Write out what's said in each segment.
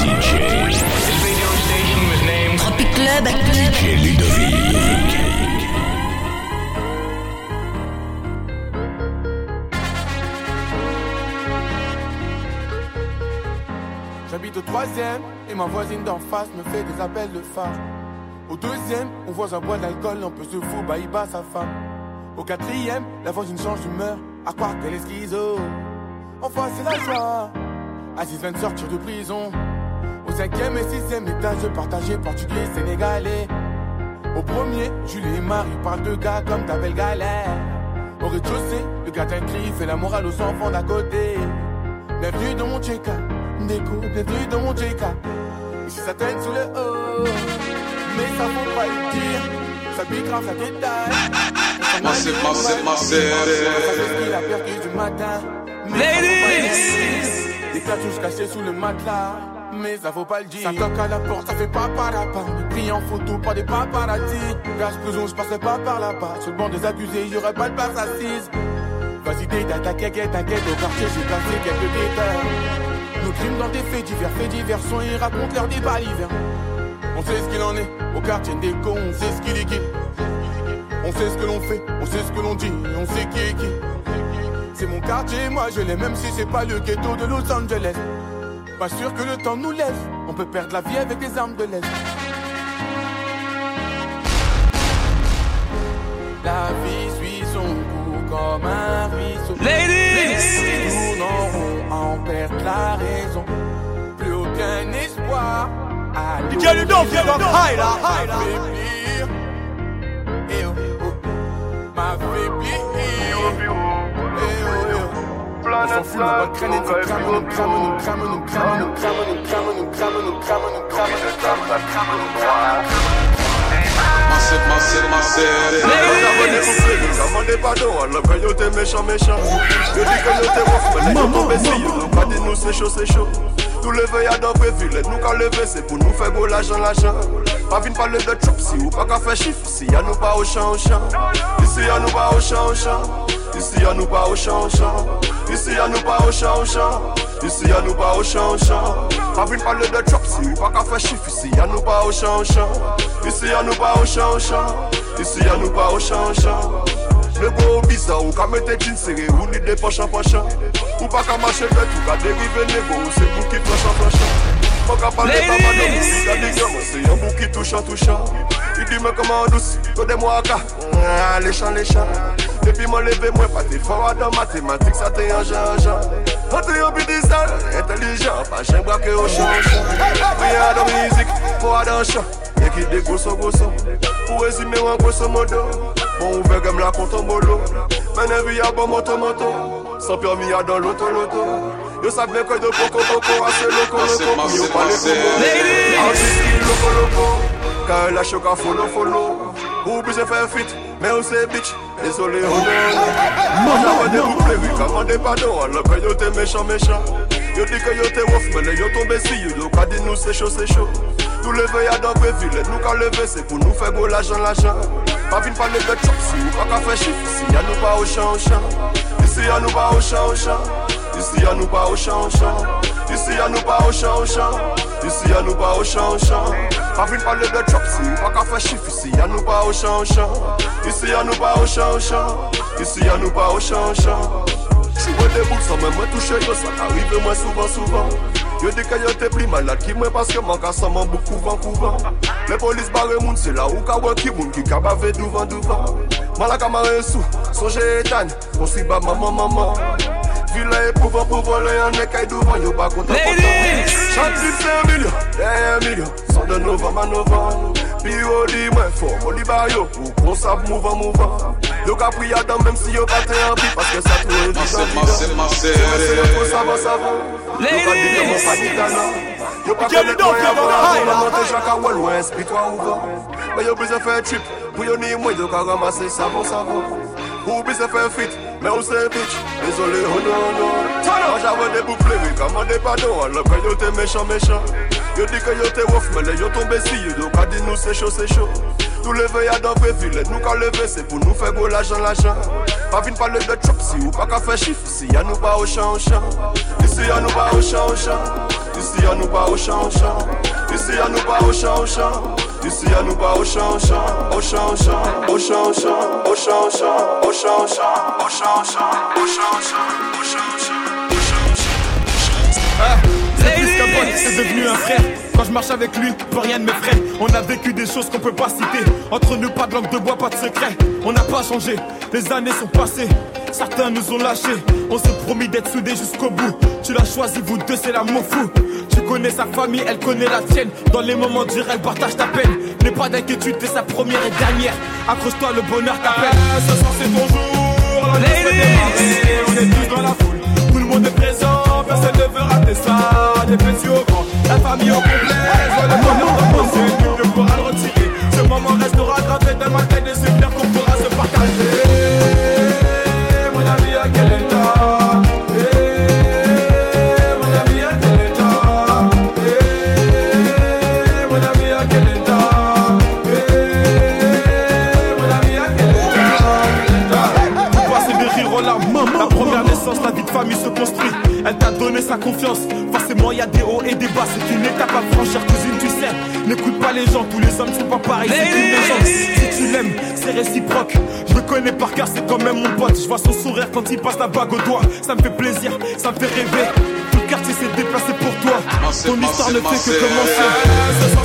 DJ. Tropic Club. DJ Ludovic. J'habite au troisième et ma voisine d'en face me fait des appels de phare. Au deuxième, on voit un bois d'alcool, on peut se foutre, bah il bat sa femme. Au quatrième, la voisine change d'humeur, à croire qu'elle est schizo. Enfin, c'est la joie. Assise vient de sortir de prison. Cinquième et sixième étage, partagé portugais, sénégalais. Au premier, Julie et Marie parlent de gars comme ta belle galère. Au rez-de-chaussée, le gardien crie, fait la morale aux enfants d'à côté. Bienvenue dans mon check Déco, bienvenue dans mon check Ici ça traîne sous le haut. Mais ça faut pas le dire. Ça pique grave, ça détaille. Massive, massive, massive. Ça qu'il a perdu du matin. Ladies. Des cartouches cachées sous le matelas. Mais ça faut pas le dire. Ça toque à la porte, ça fait pas par là-bas. Pris en photo par des paparazzi. Cache prison, je passerai pas par là-bas. Le banc des accusés, y aurait pas de place assise. Vas-y, t'inquiète, t'inquiète, t'inquiète. Au quartier, j'ai placé quelques détails. Nos crimes dans des faits divers, faits divers sont ils racontent leur débat l'hiver. On sait ce qu'il en est, au quartier des cons, on sait ce qu'il est qui. On sait ce que l'on fait, on sait ce que l'on dit, on sait qui est qui. C'est mon quartier, moi je l'ai, même si c'est pas le ghetto de Los Angeles. Pas sûr que le temps nous laisse, on peut perdre la vie avec des armes de l'Est. La vie suit son cours comme un ruisseau. Ladies. Tourne en rond, en perd la raison. Plus aucun espoir. Viens donc, high là, high là. On s'en fout, on va crâner, nous crame, nous crame, nous crame, nous crame, nous crame, nous crame, nous crame, nous crame, nous crame, nous crame, nous crame. Massive, massive, massive. Commandez pardon, alors que yo t'es méchant, méchant. Yo dis que yo t'es ouf, mais yo tombé si. Pas dit nous c'est chaud, c'est chaud. Tout lever y'a dans prévu, nous qu'à lever, c'est pour nous faire gros l'argent, l'argent. Pas vine parler de trap, si ou pas qu'à faire chiffre, si y'a nous pas au champ, au champ. Ici y'a nous pas au champ, au champ. Ici y'a nous pas au champ. Ici y'a nous pas au champ. Ici y'a nous pas au champ. Pas vine parler de trap, si ou pas qu'à faire chiffre, ici y'a nous pas au champ. Ici y'a nous pas au champ. Ici y'a nous pas au champ. Le gros bizarre ou qu'à mettre jeans serré ou ni des poches en Ou pas qu'à marcher vite ou qu'à dériver négo ou c'est vous qui flanche en motherfucker parle pas ma douce La digue moi c'est un bout qui touche en touchant Il dit mais comment douce, toi des moi gars Les chants, les chants Et puis moi levé moi pas t'es fort dans mathématiques ça t'es un genre genre Quand t'es un bidizan, intelligent Pas j'aime braquer au chant Rien dans musique, moi dans chant Y'a qui des grosso grosso Pour résumer en grosso modo. Bon ouvert comme la compte en bolo. Maintenant vie à bon moto moto. Sans permis à dans l'auto l'auto. Yo sa vle kwen do poko poko Ase loko loko Yo pa ah, le koko Artist ki loko la choka folo folo Ou bize fe fit Men ou se bitch. Desole ou de Man avan de pou plevi Kaman de padon yo te mechan mechan Yo di kwen yo te wof Men le yo tombe si yo. Yo ka di nou se cho se cho Nou leve ya dan previ Let nou ka leve Se pou nou fe go lajan lajan Pa vin pa leve chok Si ou pa ka fe chif Si ya nou pa o chan o chan Si ya nou pa o chan o chan Ici à nous pas au champ, champ. Ici à nous pas au champ, champ. Ici à nous pas au champ, champ. Avant de parler de trap, si pas qu'à faire chiffre. Ici à nous pas au champ, champ. Ici à nous pas au champ, champ. Ici à nous pas au champ, champ. Sou mwen te bouk sa mwen mwen touche yo sa ka rive mwen souvan souvan Yo de ka yo te pli malad ki mwen paske man ka sa mwen bouk kouvan kouvan Le polis moun se la ou ka wan ki moun ki ka bave douvan douvan Man la kamare sou, sonje etan, konsi ba maman maman Villa e pouvo pouvo de yo Yo si yo Yo pa mwen wèl wè, ouvan Mwen yo fè trip, pou yo ni mwen Yo ka ramase Ou bi se fè fit, mè ou se bitch. Désolé, oh non, non. Tano! Moi j'avais des bouffles, mais quand m'a des pardons Alors que yo t'es méchant, méchant. Yo dit que yo t'es wolf, mais les yo tombé si Yo qu'a dit nous c'est chaud, c'est chaud. Tous les veillards dans vos villes, nous qu'a levé C'est pour nous faire beau l'argent, l'argent. Pas vine parler de trap si ou pas qu'a fait chiffre Si y'a nous pas au champ, au champ. Ici y'a nous pas au champ, au champ. Ici y'a nous pas au champ, au champ. Ici à nous pas au champ, au champ. Ici à nous pas au champ, au champ, au champ, au champ, au champ, au champ, au champ, au champ, au champ, au champ, au champ, au champ, au champ, au champ, au champ, au champ. C'est plus qu'un pote, c'est devenu un frère. Quand je marche avec lui, plus rien ne m'effraie. On a vécu des choses qu'on peut pas citer. Entre nous, pas de langue de bois, pas de secret. On n'a pas changé, les années sont passées. Certains nous ont lâchés. On s'est promis d'être soudés jusqu'au bout. Tu l'as choisi, vous deux, c'est l'amour fou. Tu connais sa famille, elle connaît la tienne. Dans les moments durs, elle partage ta peine. N'aie pas d'inquiétude, t'es sa première et dernière. Accroche-toi, le bonheur t'appelle. ce soir, c'est ton jour. La. On est tous dans la foule. Tout le monde est présent, La première naissance, la vie de famille se construit. Elle t'a donné sa confiance. Forcément y a des hauts et des bas. C'est une étape à franchir cousine tu sais. N'écoute pas les gens, tous les hommes sont pas pareils. C'est une légende, si tu l'aimes c'est réciproque. Je le connais par cœur, c'est quand même mon pote. Je vois son sourire quand il passe la bague au doigt. Ça me fait plaisir, ça me fait rêver. Tout le quartier s'est déplacé pour toi. Ton histoire ne fait que commencer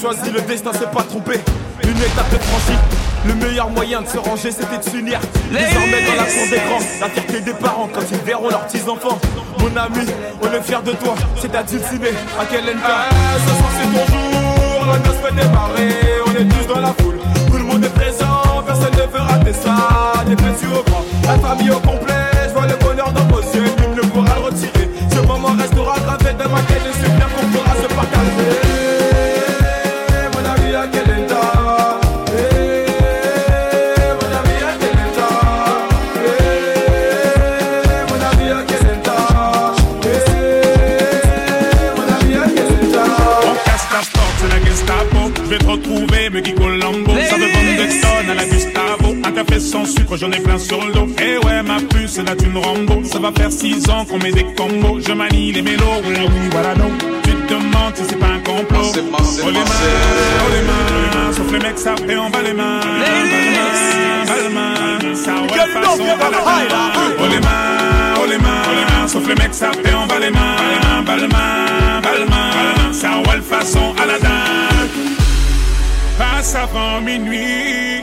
choisi, le destin s'est pas trompé. Une étape est franchie. Le meilleur moyen de se ranger, c'était de s'unir. Désormais dans la cour des grands, la fierté des parents quand ils verront leurs petits-enfants. Mon ami, on est fiers de toi, c'est à dulcimer. À quel état Ce soir c'est ton jour, la noce fait démarrer. On est tous dans la foule, tout le monde est présent, personne ne veut rater ça. Des petits au grand, la famille au complet. Sans sucre, j'en ai plein sur le dos. Eh ouais, ma puce, c'est la thune Rambo. Ça va faire six ans qu'on met des combos. Je manie les mélos, oui, oui, voilà, non. Tu te demandes si c'est pas un complot. Massive, massive, Oh les mains, massive. oh les mains. Sauf les mecs, ça fait en bas les mains. Bas les mains, bas les mains. Ça ouais, façon, bas les mains. Oh les mains, oh les mains, oh les mains. Sauf les mecs, ça fait en bas les mains. Bas les mains, bas les mains. Ça ouais, façon à la dame. Passe avant minuit.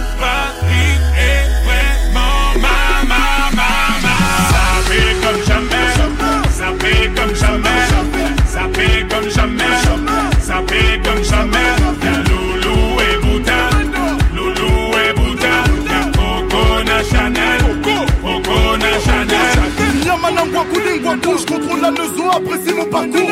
Apprécie mon parcours.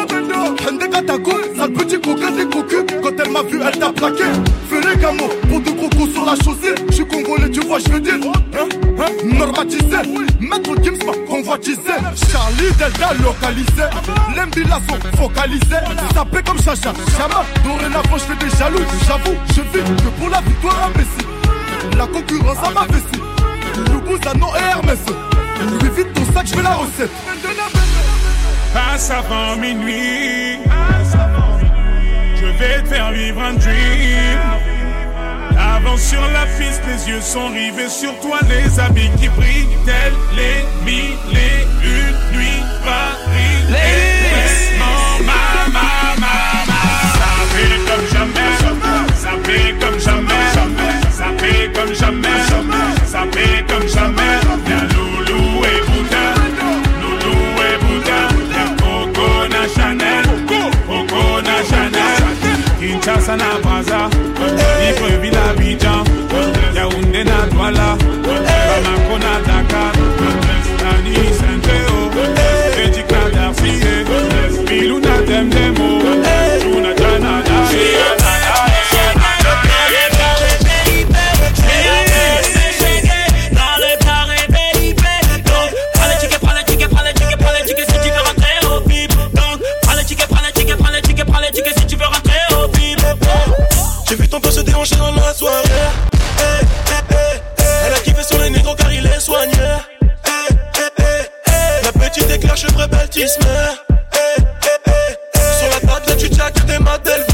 Katako, sale petit coquin des cocus. Quand elle m'a vu, elle t'a plaqué. Fais les gamos, pour de gros coups sur la chaussée. Je suis congolais, tu vois, je veux dire. Hein, hein, normatisé. Maître Gims m'a convoitisé. Charlie Delta localisé. L'embila sont focalisés. Sapé comme Chacha, Chama. Dorénavant, je fais des jaloux. J'avoue, je vis que pour la victoire imbécile. La concurrence à ma vessie. Loubouza, non et Hermès. Lui vite ton sac, je fais la recette. Passe avant minuit. Je vais te faire vivre un dream. Avance sur la piste, les yeux sont rivés sur toi, les habits qui brillent, tels les mille et une nuits. Paris ma, ma, them J'ai vu ton se déhancher dans la soirée. Elle a kiffé sur les car il est soigné. La petite baptisme del